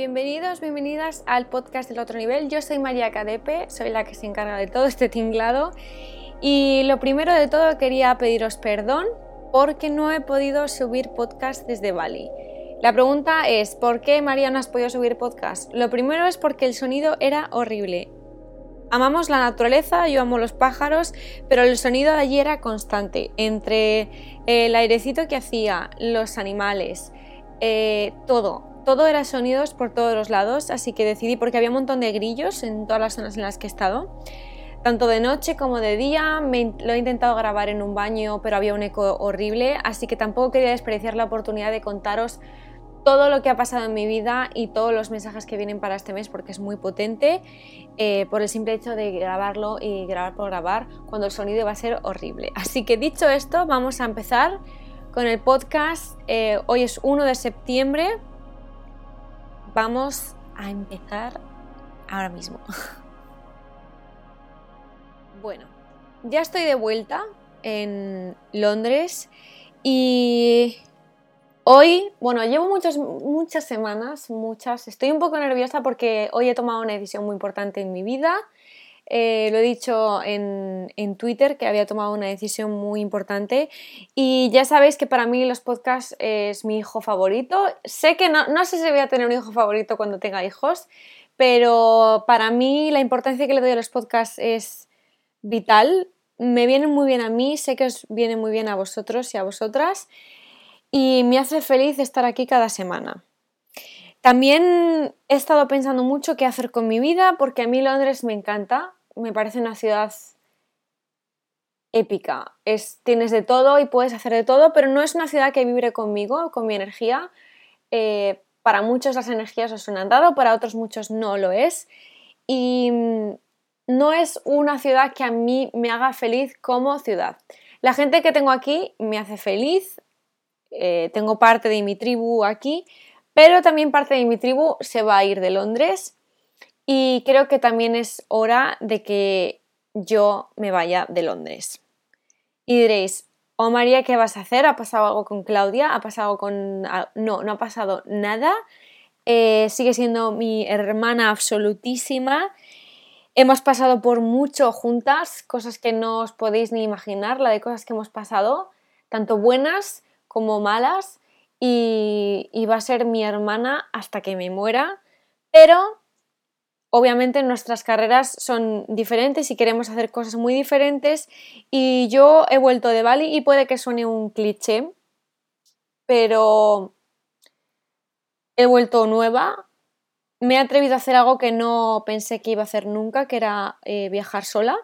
Bienvenidos, bienvenidas al podcast del otro nivel. Yo soy María Cadepe, soy la que se encarga de todo este tinglado. Y lo primero de todo quería pediros perdón porque no he podido subir podcast desde Bali. La pregunta es, ¿por qué María no has podido subir podcast? Lo primero es porque el sonido era horrible. Amamos la naturaleza, yo amo los pájaros, pero el sonido de allí era constante. Entre el airecito que hacía, los animales, eh, todo, todo era sonidos por todos los lados, así que decidí, porque había un montón de grillos en todas las zonas en las que he estado, tanto de noche como de día, lo he intentado grabar en un baño, pero había un eco horrible, así que tampoco quería despreciar la oportunidad de contaros todo lo que ha pasado en mi vida y todos los mensajes que vienen para este mes porque es muy potente eh, por el simple hecho de grabarlo y grabar por grabar cuando el sonido va a ser horrible. Así que dicho esto, vamos a empezar con el podcast. Eh, hoy es 1 de septiembre vamos a empezar ahora mismo. Bueno, ya estoy de vuelta en Londres y hoy, bueno, llevo muchas, muchas semanas, muchas, estoy un poco nerviosa porque hoy he tomado una decisión muy importante en mi vida eh, lo he dicho en, Twitter que había tomado una decisión muy importante y ya sabéis que para mí los podcasts es mi hijo favorito. Sé que no, no sé si voy a tener un hijo favorito cuando tenga hijos, pero para mí la importancia que le doy a los podcasts es vital. Me vienen muy bien a mí, sé que os viene muy bien a vosotros y a vosotras y me hace feliz estar aquí cada semana. También he estado pensando mucho qué hacer con mi vida porque a mí Londres me encanta me parece una ciudad épica. Es, tienes de todo y puedes hacer de todo, pero no es una ciudad que vibre conmigo, con mi energía. Eh, para muchos las energías os han dado, para otros muchos no lo es. Y mm, no es una ciudad que a mí me haga feliz como ciudad. La gente que tengo aquí me hace feliz, eh, tengo parte de mi tribu aquí, pero también parte de mi tribu se va a ir de Londres y creo que también es hora de que yo me vaya de Londres. Y diréis, oh María, ¿qué vas a hacer? ¿Ha pasado algo con Claudia? ¿Ha pasado con... No, no ha pasado nada. Eh, sigue siendo mi hermana absolutísima. Hemos pasado por mucho juntas, cosas que no os podéis ni imaginar, la de cosas que hemos pasado, tanto buenas como malas, y, y va a ser mi hermana hasta que me muera, pero obviamente nuestras carreras son diferentes y queremos hacer cosas muy diferentes y yo he vuelto de Bali y puede que suene un cliché, pero he vuelto nueva. Me he atrevido a hacer algo que no pensé que iba a hacer nunca, que era eh, viajar sola.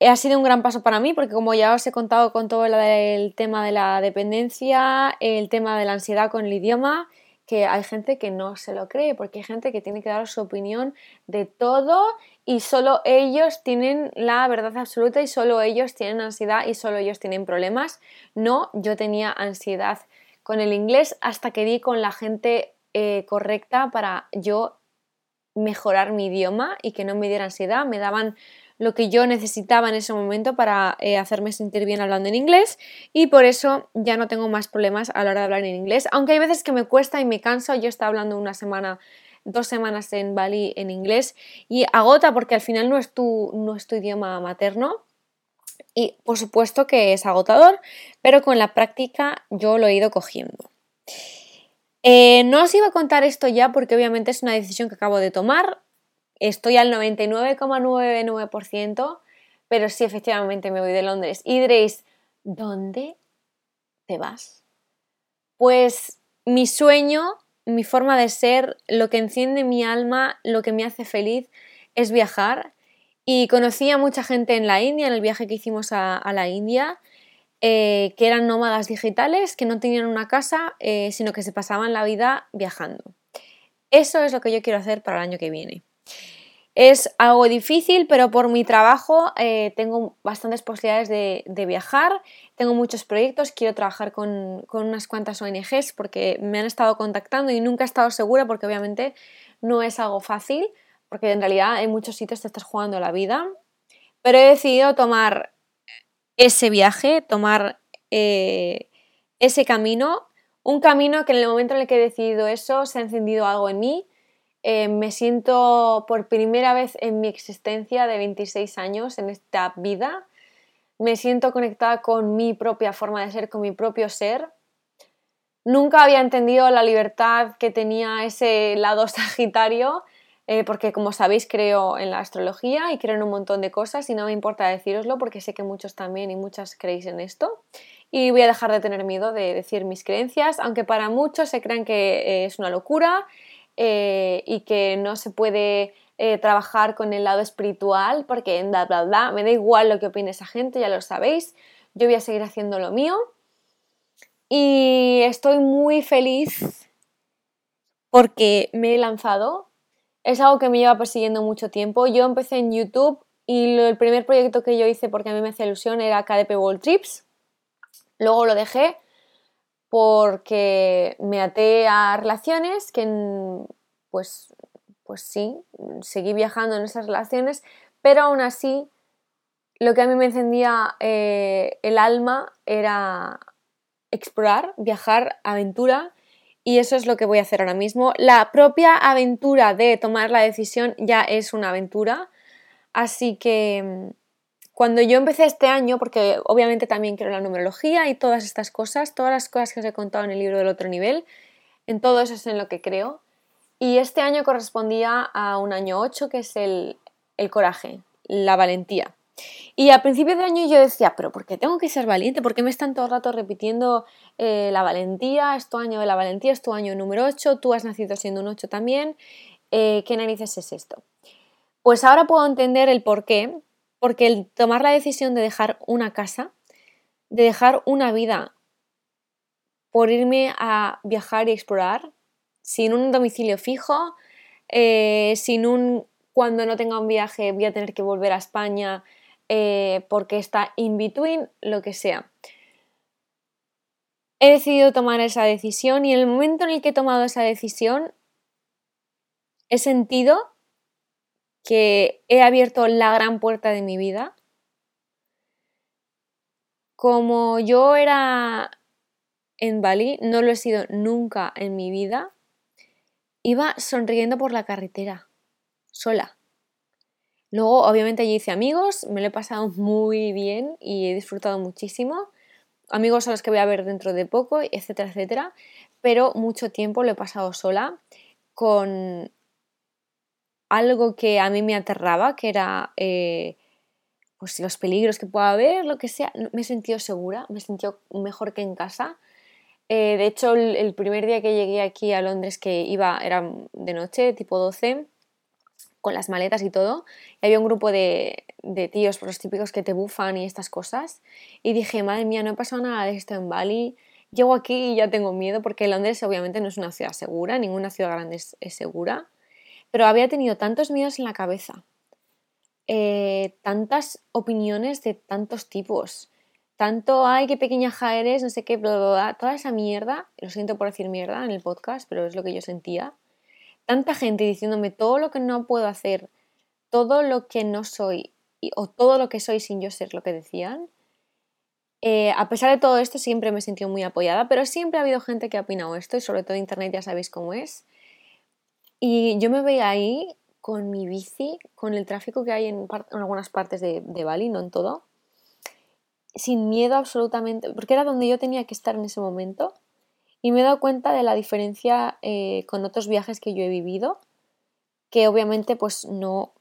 Ha sido un gran paso para mí porque como ya os he contado con todo el tema de la dependencia, el tema de la ansiedad con el idioma, que hay gente que no se lo cree, porque hay gente que tiene que dar su opinión de todo y solo ellos tienen la verdad absoluta y solo ellos tienen ansiedad y solo ellos tienen problemas. No, yo tenía ansiedad con el inglés hasta que di con la gente eh, correcta para yo mejorar mi idioma y que no me diera ansiedad, me daban lo que yo necesitaba en ese momento para eh, hacerme sentir bien hablando en inglés y por eso ya no tengo más problemas a la hora de hablar en inglés, aunque hay veces que me cuesta y me canso, yo estaba hablando una semana dos semanas en Bali en inglés y agota porque al final no es tu, no es tu idioma materno y por supuesto que es agotador, pero con la práctica yo lo he ido cogiendo. Eh, no os iba a contar esto ya porque obviamente es una decisión que acabo de tomar estoy al 99,99%, pero sí efectivamente me voy de Londres. Y diréis, ¿dónde te vas? Pues mi sueño, mi forma de ser, lo que enciende mi alma, lo que me hace feliz es viajar. Y conocí a mucha gente en la India, en el viaje que hicimos a, la India, eh, que eran nómadas digitales, que no tenían una casa, eh, sino que se pasaban la vida viajando. Eso es lo que yo quiero hacer para el año que viene. Es algo difícil, pero por mi trabajo eh, tengo bastantes posibilidades de, viajar, tengo muchos proyectos, quiero trabajar con, unas cuantas ONGs porque me han estado contactando y nunca he estado segura porque obviamente no es algo fácil, porque en realidad en muchos sitios te estás jugando la vida, pero he decidido tomar ese viaje, tomar eh, ese camino. Un camino que en el momento en el que he decidido eso se ha encendido algo en mí. Eh, me siento por primera vez en mi existencia de 26 años en esta vida. Me siento conectada con mi propia forma de ser, con mi propio ser. Nunca había entendido la libertad que tenía ese lado sagitario, eh, porque como sabéis creo en la astrología y creo en un montón de cosas y no me importa deciroslo porque sé que muchos también y muchas creéis en esto y voy a dejar de tener miedo de decir mis creencias, aunque para muchos se crean que eh, es una locura eh, y que no se puede eh, trabajar con el lado espiritual porque bla bla bla, me da igual lo que opine esa gente, ya lo sabéis, yo voy a seguir haciendo lo mío. Y estoy muy feliz porque me he lanzado, es algo que me lleva persiguiendo mucho tiempo, yo empecé en YouTube y el primer proyecto que yo hice porque a mí me hacía ilusión era KDP World Trips. Luego lo dejé porque me até a relaciones que, pues, pues sí, seguí viajando en esas relaciones, pero aún así lo que a mí me encendía eh, el alma era explorar, viajar, aventura, y eso es lo que voy a hacer ahora mismo. La propia aventura de tomar la decisión ya es una aventura, así que cuando yo empecé este año, porque obviamente también quiero la numerología y todas estas cosas, todas las cosas que os he contado en el libro del otro nivel, en todo eso es en lo que creo. Y este año correspondía a un año 8, que es el, coraje, la valentía. Y al principio de año yo decía, pero ¿por qué tengo que ser valiente? ¿Por qué me están todo el rato repitiendo eh, la valentía? Es año de la valentía, es tu año número 8, tú has nacido siendo un 8 también. Eh, ¿Qué narices es esto? Pues ahora puedo entender el por qué porque el tomar la decisión de dejar una casa, de dejar una vida por irme a viajar y explorar, sin un domicilio fijo, eh, sin un cuando no tenga un viaje voy a tener que volver a España eh, porque está in between, lo que sea. He decidido tomar esa decisión y en el momento en el que he tomado esa decisión he sentido que he abierto la gran puerta de mi vida. Como yo era en Bali, no lo he sido nunca en mi vida, iba sonriendo por la carretera, sola. Luego, obviamente, allí hice amigos, me lo he pasado muy bien y he disfrutado muchísimo. Amigos a los que voy a ver dentro de poco, etcétera, etcétera. Pero mucho tiempo lo he pasado sola, con algo que a mí me aterraba, que era eh, pues los peligros que pueda haber, lo que sea, me he sentido segura, me he sentido mejor que en casa. Eh, de hecho, el, primer día que llegué aquí a Londres, que iba, era de noche, tipo 12, con las maletas y todo, y había un grupo de, tíos, por los típicos que te bufan y estas cosas, y dije, madre mía, no he pasado nada de esto en Bali, llego aquí y ya tengo miedo, porque Londres obviamente no es una ciudad segura, ninguna ciudad grande es segura pero había tenido tantos miedos en la cabeza, eh, tantas opiniones de tantos tipos, tanto, ay, qué pequeña ja eres, no sé qué, toda esa mierda, lo siento por decir mierda en el podcast, pero es lo que yo sentía, tanta gente diciéndome todo lo que no puedo hacer, todo lo que no soy o todo lo que soy sin yo ser lo que decían. Eh, a pesar de todo esto, siempre me he sentido muy apoyada, pero siempre ha habido gente que ha opinado esto y sobre todo Internet ya sabéis cómo es. Y yo me veía ahí con mi bici, con el tráfico que hay en, algunas partes de, Bali, no en todo, sin miedo absolutamente, porque era donde yo tenía que estar en ese momento. Y me he dado cuenta de la diferencia eh, con otros viajes que yo he vivido, que obviamente pues no...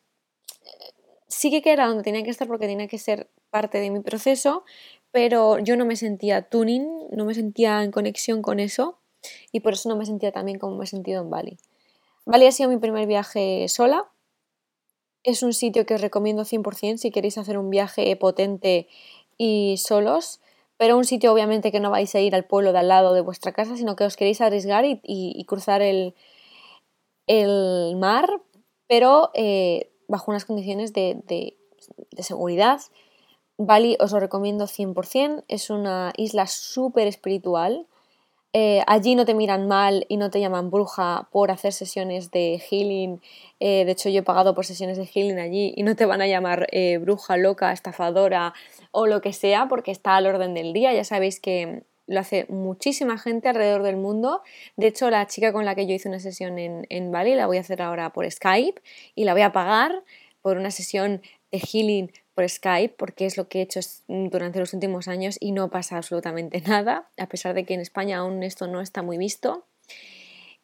Sí que era donde tenía que estar porque tenía que ser parte de mi proceso, pero yo no me sentía tuning, no me sentía en conexión con eso y por eso no me sentía tan bien como me he sentido en Bali. Bali ha sido mi primer viaje sola. Es un sitio que os recomiendo 100% si queréis hacer un viaje potente y solos, pero un sitio obviamente que no vais a ir al pueblo de al lado de vuestra casa, sino que os queréis arriesgar y, cruzar el, mar, pero eh, bajo unas condiciones de, de seguridad. Bali os lo recomiendo 100%, es una isla súper espiritual eh, allí no te miran mal y no te llaman bruja por hacer sesiones de healing. Eh, de hecho, yo he pagado por sesiones de healing allí y no te van a llamar eh, bruja, loca, estafadora o lo que sea porque está al orden del día. Ya sabéis que lo hace muchísima gente alrededor del mundo. De hecho, la chica con la que yo hice una sesión en, en Bali la voy a hacer ahora por Skype y la voy a pagar por una sesión de healing por Skype, porque es lo que he hecho durante los últimos años y no pasa absolutamente nada, a pesar de que en España aún esto no está muy visto.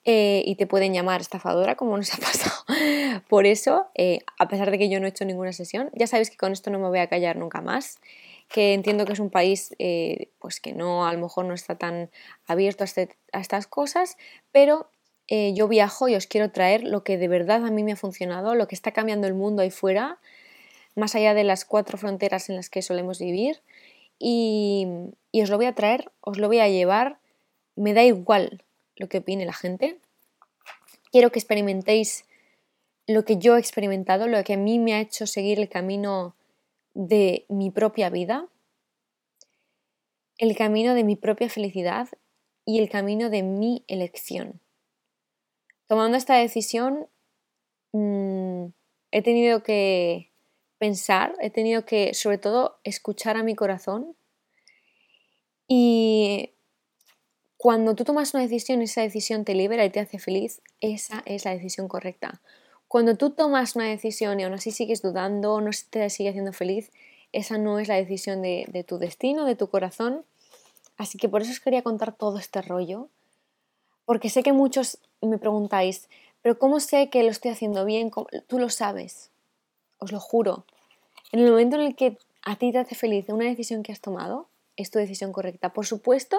Eh, y te pueden llamar estafadora, como nos ha pasado. Por eso, eh, a pesar de que yo no he hecho ninguna sesión, ya sabéis que con esto no me voy a callar nunca más, que entiendo que es un país eh, pues que no, a lo mejor no está tan abierto a, este, a estas cosas, pero yo viajo y os quiero traer lo que de verdad a mí me ha funcionado, lo que está cambiando el mundo ahí fuera, más allá de las cuatro fronteras en las que solemos vivir, y, y os lo voy a traer, os lo voy a llevar, me da igual lo que opine la gente. Quiero que experimentéis lo que yo he experimentado, lo que a mí me ha hecho seguir el camino de mi propia vida, el camino de mi propia felicidad y el camino de mi elección. Tomando esta decisión, mm, he tenido que pensar, he tenido que, sobre todo, escuchar a mi corazón y cuando tú tomas una decisión esa decisión te libera y te hace feliz, esa es la decisión correcta. Cuando tú tomas una decisión y aún así sigues dudando, no te sigue haciendo feliz, esa no es la decisión de, de tu destino, de tu corazón. Así que por eso os quería contar todo este rollo, porque sé que muchos me preguntáis, pero ¿cómo sé que lo estoy haciendo bien? Tú lo sabes, os lo juro. En el momento en el que a ti te hace feliz una decisión que has tomado, es tu decisión correcta. Por supuesto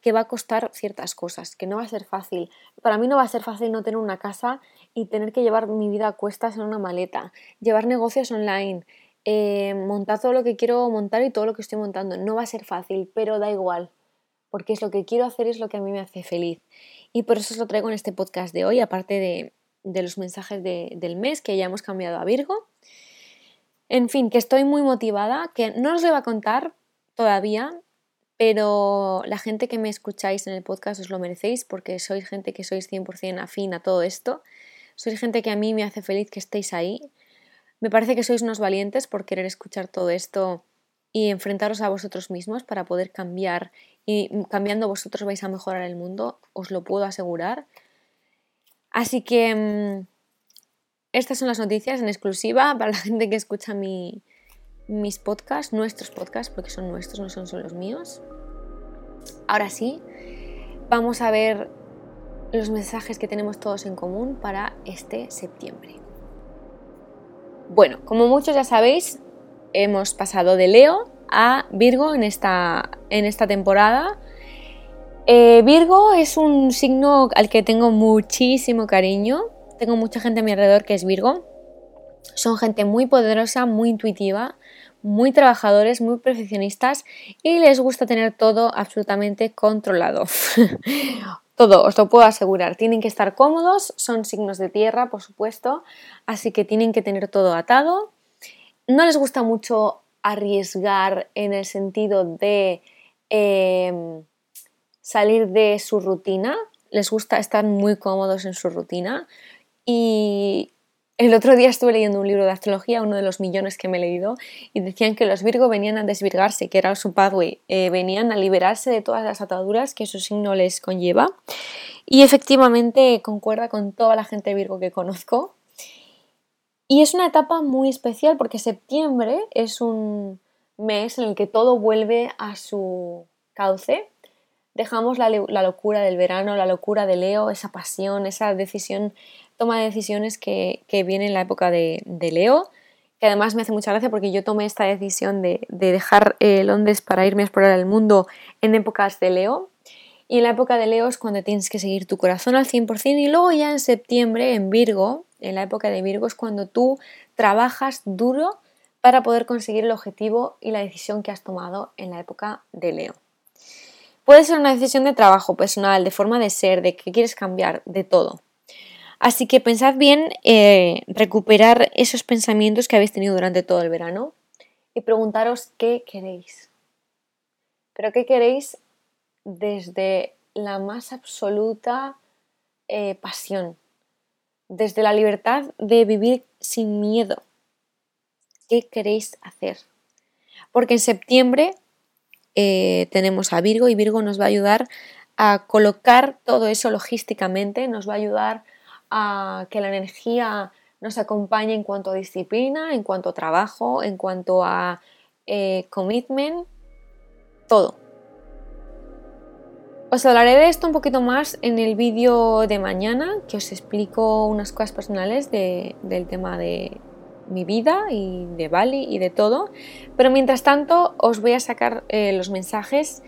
que va a costar ciertas cosas, que no va a ser fácil. Para mí no va a ser fácil no tener una casa y tener que llevar mi vida a cuestas en una maleta, llevar negocios online, eh, montar todo lo que quiero montar y todo lo que estoy montando. No va a ser fácil, pero da igual, porque es lo que quiero hacer, es lo que a mí me hace feliz. Y por eso os lo traigo en este podcast de hoy, aparte de, los mensajes del mes que ya hemos cambiado a Virgo. En fin, que estoy muy motivada, que no os lo voy a contar todavía, pero la gente que me escucháis en el podcast os lo merecéis porque sois gente que sois 100% afín a todo esto. Sois gente que a mí me hace feliz que estéis ahí. Me parece que sois unos valientes por querer escuchar todo esto y enfrentaros a vosotros mismos para poder cambiar y cambiando vosotros vais a mejorar el mundo, os lo puedo asegurar. Así que mm, estas son las noticias en exclusiva para la gente que escucha mi, mis podcasts, nuestros podcasts, porque son nuestros, no son solo los míos. Ahora sí, vamos a ver los mensajes que tenemos todos en común para este septiembre. Bueno, como muchos ya sabéis, hemos pasado de Leo a Virgo en esta, en esta temporada. Eh, Virgo es un signo al que tengo muchísimo cariño. Tengo mucha gente a mi alrededor que es Virgo. Son gente muy poderosa, muy intuitiva, muy trabajadores, muy perfeccionistas y les gusta tener todo absolutamente controlado. todo, os lo puedo asegurar. Tienen que estar cómodos, son signos de tierra, por supuesto, así que tienen que tener todo atado. No les gusta mucho arriesgar en el sentido de em, salir de su rutina, les gusta estar muy cómodos en su rutina y el otro día estuve leyendo un libro de astrología, uno de los millones que me he leído, y decían que los Virgo venían a desvirgarse, que era su pathway, eh, venían a liberarse de todas las ataduras que su signo les conlleva. Y efectivamente concuerda con toda la gente Virgo que conozco. Y es una etapa muy especial porque septiembre es un mes en el que todo vuelve a su cauce. Dejamos la, la locura del verano, la locura de Leo, esa pasión, esa decisión toma de decisiones que, viene en la época de, Leo, que además me hace mucha gracia porque yo tomé esta decisión de, dejar eh, Londres para irme a explorar el mundo en épocas de Leo. Y en la época de Leo es cuando tienes que seguir tu corazón al 100% y luego ya en septiembre, en Virgo, en la época de Virgo es cuando tú trabajas duro para poder conseguir el objetivo y la decisión que has tomado en la época de Leo. Puede ser una decisión de trabajo personal, de forma de ser, de que quieres cambiar, de todo. Así que pensad bien eh, recuperar esos pensamientos que habéis tenido durante todo el verano y preguntaros qué queréis. Pero qué queréis desde la más absoluta eh, pasión, desde la libertad de vivir sin miedo. ¿Qué queréis hacer? Porque en septiembre eh, tenemos a Virgo y Virgo nos va a ayudar a colocar todo eso logísticamente, nos va a ayudar a que la energía nos acompañe en cuanto a disciplina, en cuanto a trabajo, en cuanto a eh, commitment, todo. Os hablaré de esto un poquito más en el vídeo de mañana, que os explico unas cosas personales del tema de mi vida y de Bali y de todo. Pero mientras tanto os voy a sacar eh, los mensajes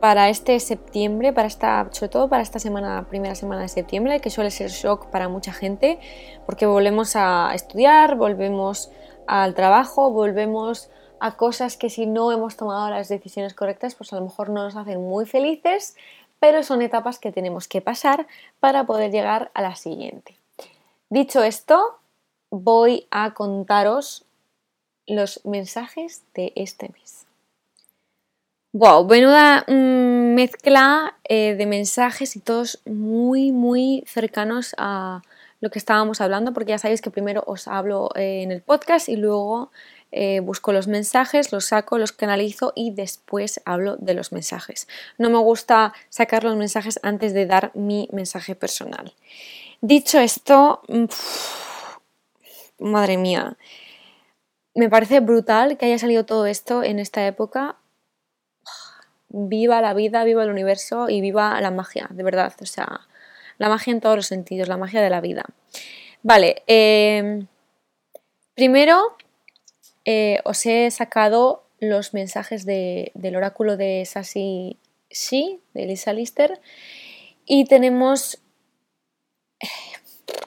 para este septiembre, para esta, sobre todo para esta semana, primera semana de septiembre, que suele ser shock para mucha gente, porque volvemos a estudiar, volvemos al trabajo, volvemos a cosas que si no hemos tomado las decisiones correctas, pues a lo mejor no nos hacen muy felices, pero son etapas que tenemos que pasar para poder llegar a la siguiente. Dicho esto, voy a contaros los mensajes de este mes. Wow, menuda mm, mezcla eh, de mensajes y todos muy, muy cercanos a lo que estábamos hablando, porque ya sabéis que primero os hablo eh, en el podcast y luego eh, busco los mensajes, los saco, los canalizo y después hablo de los mensajes. No me gusta sacar los mensajes antes de dar mi mensaje personal. Dicho esto, madre mía, me parece brutal que haya salido todo esto en esta época. Viva la vida, viva el universo y viva la magia, de verdad. O sea, la magia en todos los sentidos, la magia de la vida. Vale, eh, primero eh, os he sacado los mensajes del oráculo de Sassy Shi, de Lisa Lister, y tenemos...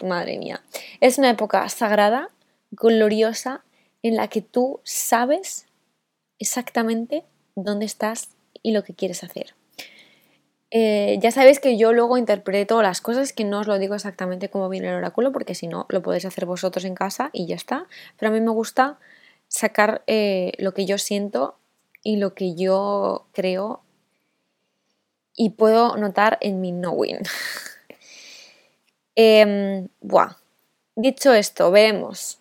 Madre mía, es una época sagrada, gloriosa, en la que tú sabes exactamente dónde estás y lo que quieres hacer. Eh, ya sabéis que yo luego interpreto las cosas, que no os lo digo exactamente como viene el oráculo, porque si no, lo podéis hacer vosotros en casa y ya está. Pero a mí me gusta sacar eh, lo que yo siento y lo que yo creo y puedo notar en mi knowing. eh. Dicho esto, vemos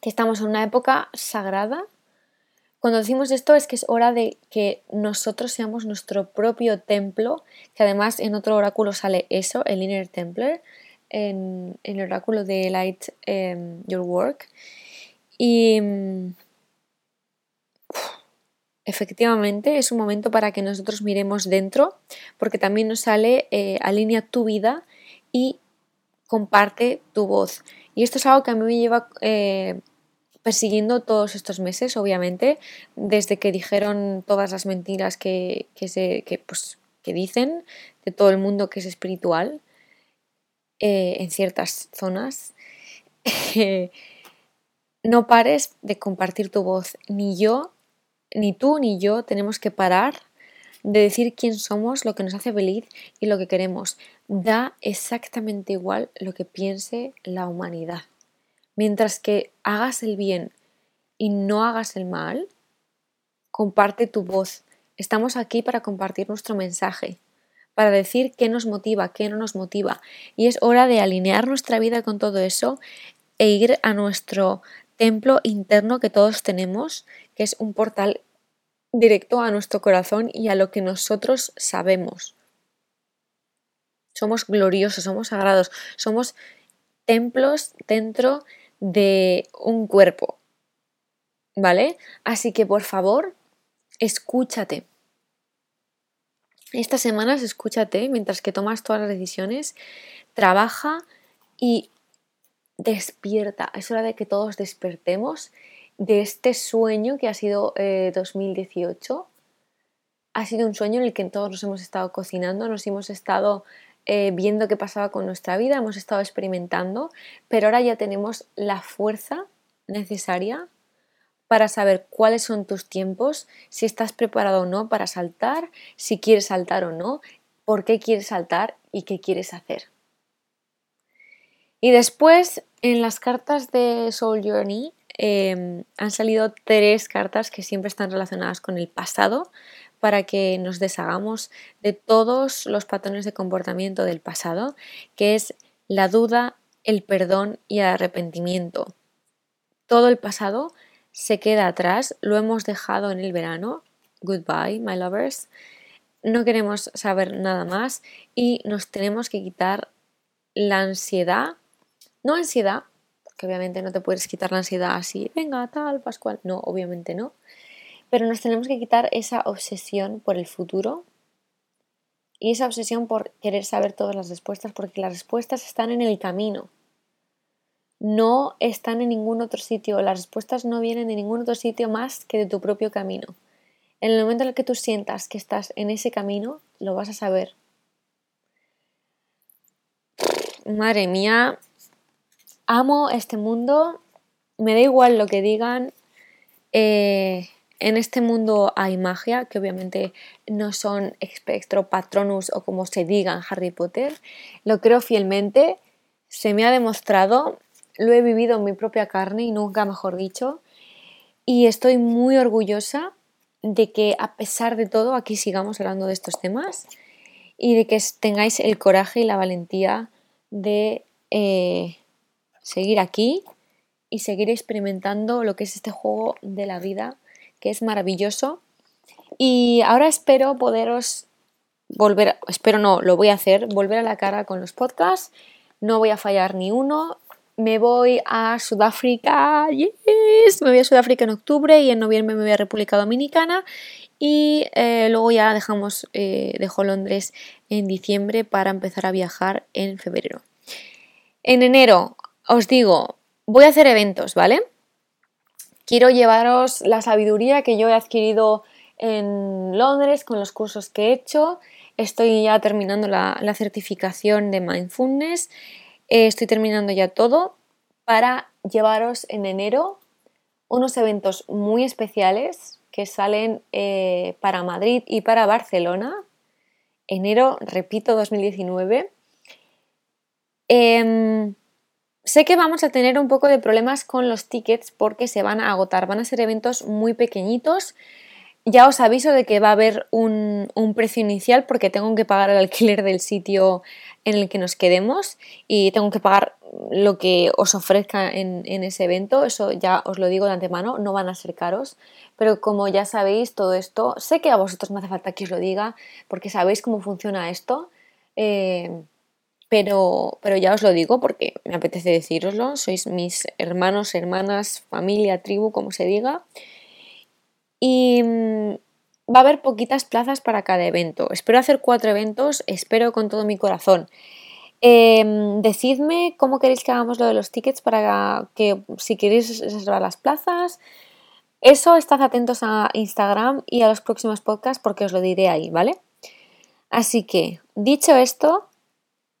que estamos en una época sagrada. Cuando decimos esto es que es hora de que nosotros seamos nuestro propio templo, que además en otro oráculo sale eso, el Inner Templar, en, el oráculo de Light em, Your Work. Y mm, efectivamente es un momento para que nosotros miremos dentro, porque también nos sale eh, alinea tu vida y comparte tu voz. Y esto es algo que a mí me lleva eh, persiguiendo todos estos meses, obviamente, desde que dijeron todas las mentiras que, se, pues, que dicen de todo el mundo que es espiritual eh, en ciertas zonas. No pares de compartir tu voz. Ni yo, ni tú, ni yo tenemos que parar de decir quién somos, lo que nos hace feliz y lo que queremos. Da exactamente igual lo que piense la humanidad. Mientras que hagas el bien y no hagas el mal, comparte tu voz. Estamos aquí para compartir nuestro mensaje, para decir qué nos motiva, qué no nos motiva. Y es hora de alinear nuestra vida con todo eso e ir a nuestro templo interno que todos tenemos, que es un portal directo a nuestro corazón y a lo que nosotros sabemos. Somos gloriosos, somos sagrados, somos templos dentro de un cuerpo. ¿Vale? Así que por favor, escúchate. Estas semanas escúchate mientras que tomas todas las decisiones, trabaja y despierta, es hora de que todos despertemos de este sueño que ha sido 2018. Eh, ha sido un sueño en el que todos nos hemos estado cocinando, nos hemos estado eh, viendo qué pasaba con nuestra vida, hemos estado experimentando, pero ahora ya tenemos la fuerza necesaria para saber cuáles son tus tiempos, si estás preparado o no para saltar, si quieres saltar o no, por qué quieres saltar y qué quieres hacer. Y después, en las cartas de Soul Journey, em, han salido tres cartas que siempre están relacionadas con el pasado para que nos deshagamos de todos los patrones de comportamiento del pasado, que es la duda, el perdón y el arrepentimiento. Todo el pasado se queda atrás, lo hemos dejado en el verano goodbye, my lovers. No queremos saber nada más y nos tenemos que quitar la ansiedad. No ansiedad, que obviamente no te puedes quitar la ansiedad así, venga, tal, Pascual. No, obviamente no. Pero nos tenemos que quitar esa obsesión por el futuro y esa obsesión por querer saber todas las respuestas, porque las respuestas están en el camino. No están en ningún otro sitio. Las respuestas no vienen de ningún otro sitio más que de tu propio camino. En el momento en el que tú sientas que estás en ese camino, lo vas a saber. Madre mía, amo este mundo, me da igual lo que digan. Eh, en este mundo hay magia, que obviamente no son espectro patronus o como se diga en Harry Potter. Lo creo fielmente, se me ha demostrado, lo he vivido en mi propia carne y nunca mejor dicho. Y estoy muy orgullosa de que a pesar de todo aquí sigamos hablando de estos temas y de que tengáis el coraje y la valentía de eh, seguir aquí y seguir experimentando lo que es este juego de la vida, que es maravilloso. Y ahora espero poderos volver, espero no, lo voy a hacer, volver a la cara con los podcasts. No voy a fallar ni uno. Me voy a Sudáfrica, yes, me voy a Sudáfrica en octubre y en noviembre me voy a República Dominicana y eh, luego ya dejamos, eh, dejo Londres en diciembre para empezar a viajar en febrero. En enero os digo, voy a hacer eventos, ¿vale? Quiero llevaros la sabiduría que yo he adquirido en Londres con los cursos que he hecho. Estoy ya terminando la, certificación de mindfulness. Eh, estoy terminando ya todo para llevaros en enero unos eventos muy especiales que salen eh, para Madrid y para Barcelona. Enero, repito, 2019. Sé que vamos a tener un poco de problemas con los tickets porque se van a agotar, van a ser eventos muy pequeñitos. Ya os aviso de que va a haber un, precio inicial porque tengo que pagar el alquiler del sitio en el que nos quedemos y tengo que pagar lo que os ofrezca en, ese evento. Eso ya os lo digo de antemano, no van a ser caros. Pero como ya sabéis todo esto, sé que a vosotros me hace falta que os lo diga porque sabéis cómo funciona esto. Eh, pero, pero ya os lo digo porque me apetece deciroslo, sois mis hermanos, hermanas, familia, tribu, como se diga. Y mm, va a haber poquitas plazas para cada evento. Espero hacer cuatro eventos, espero con todo mi corazón. Em, decidme cómo queréis que hagamos lo de los tickets para que si queréis reservar las plazas. Eso, estad atentos a Instagram y a los próximos podcasts porque os lo diré ahí, ¿vale? Así que, dicho esto,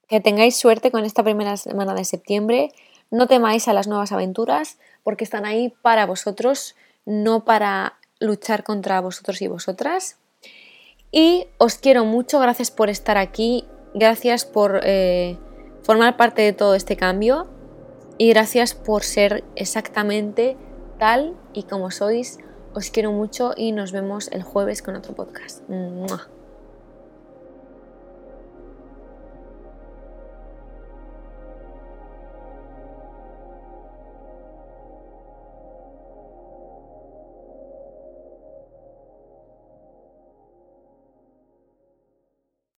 que tengáis suerte con esta primera semana de septiembre. No temáis a las nuevas aventuras porque están ahí para vosotros, no para luchar contra vosotros y vosotras. Y os quiero mucho, gracias por estar aquí, gracias por eh, formar parte de todo este cambio y gracias por ser exactamente tal y como sois. Os quiero mucho y nos vemos el jueves con otro podcast.